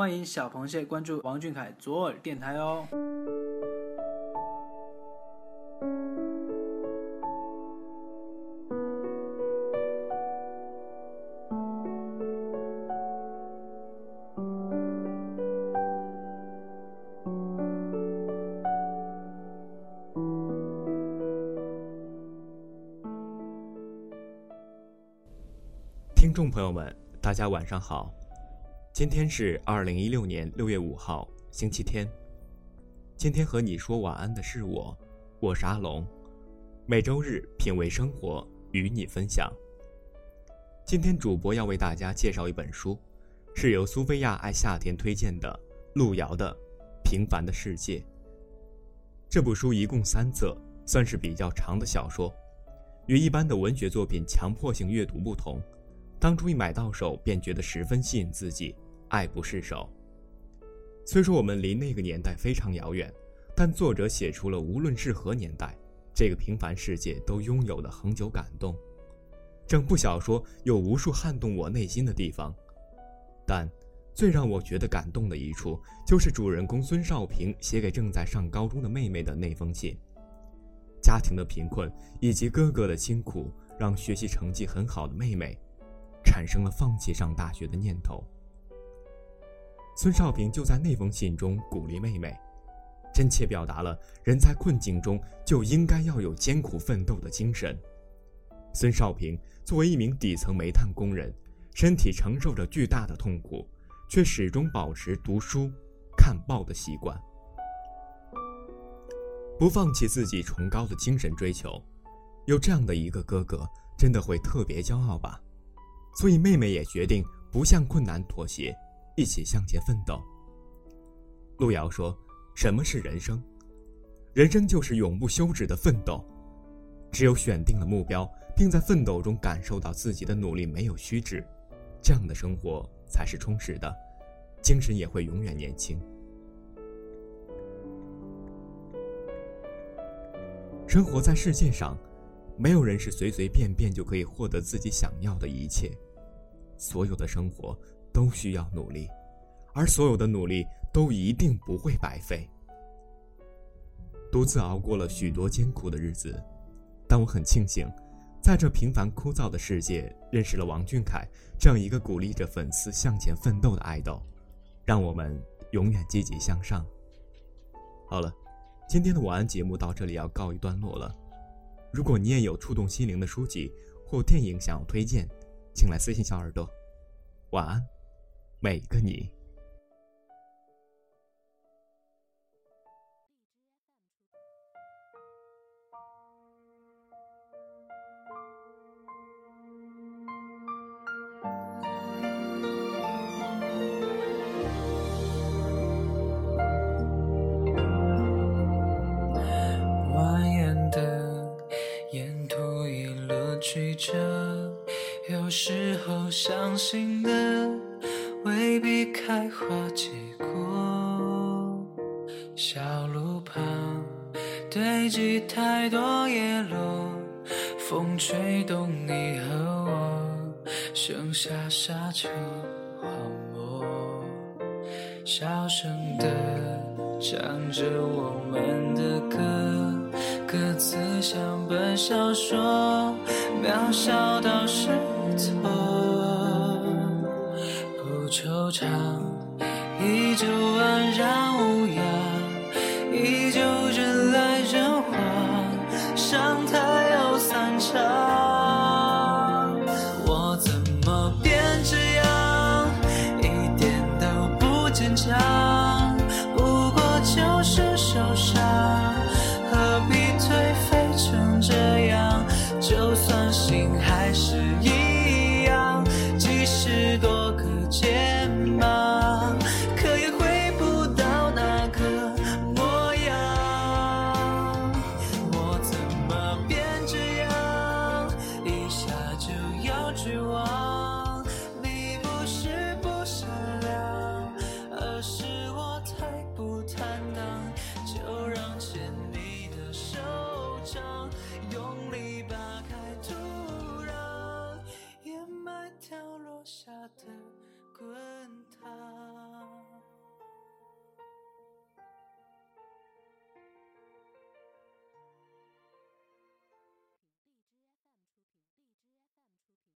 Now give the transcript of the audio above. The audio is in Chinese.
欢迎小螃蟹关注王俊凯左耳电台哦。听众朋友们，大家晚上好，今天是二零一六年六月五号，星期天。今天和你说晚安的是我，我是阿龙。每周日品味生活，与你分享。今天主播要为大家介绍一本书，是由苏菲亚爱夏天推荐的路遥的《平凡的世界》。这部书一共三册，算是比较长的小说，与一般的文学作品强迫性阅读不同。当初一买到手，便觉得十分吸引自己，爱不释手。虽说我们离那个年代非常遥远，但作者写出了无论是何年代，这个平凡世界都拥有的恒久感动。整部小说有无数撼动我内心的地方，但最让我觉得感动的一处，就是主人公孙少平写给正在上高中的妹妹的那封信。家庭的贫困以及哥哥的辛苦，让学习成绩很好的妹妹。产生了放弃上大学的念头。孙少平就在那封信中鼓励妹妹，真切表达了人在困境中就应该要有艰苦奋斗的精神。孙少平作为一名底层煤炭工人，身体承受着巨大的痛苦，却始终保持读书、看报的习惯，不放弃自己崇高的精神追求。有这样的一个哥哥，真的会特别骄傲吧？所以，妹妹也决定不向困难妥协，一起向前奋斗。路遥说：“什么是人生？人生就是永不休止的奋斗。只有选定了目标，并在奋斗中感受到自己的努力没有虚掷，这样的生活才是充实的，精神也会永远年轻。生活在世界上。”没有人是随随便便就可以获得自己想要的一切，所有的生活都需要努力，而所有的努力都一定不会白费。独自熬过了许多艰苦的日子，但我很庆幸，在这平凡枯燥的世界认识了王俊凯这样一个鼓励着粉丝向前奋斗的爱豆，让我们永远积极向上。好了，今天的晚安节目到这里要告一段落了。如果你也有触动心灵的书籍或电影想要推荐，请来私信小耳朵。晚安，每个你。曲折有时候相信的未必开花结果，小路旁堆积太多叶落，风吹动你和我，剩下沙丘荒漠，小声的唱着我们的歌，歌词像本小说。渺小到失错，不惆怅，依旧安然无恙。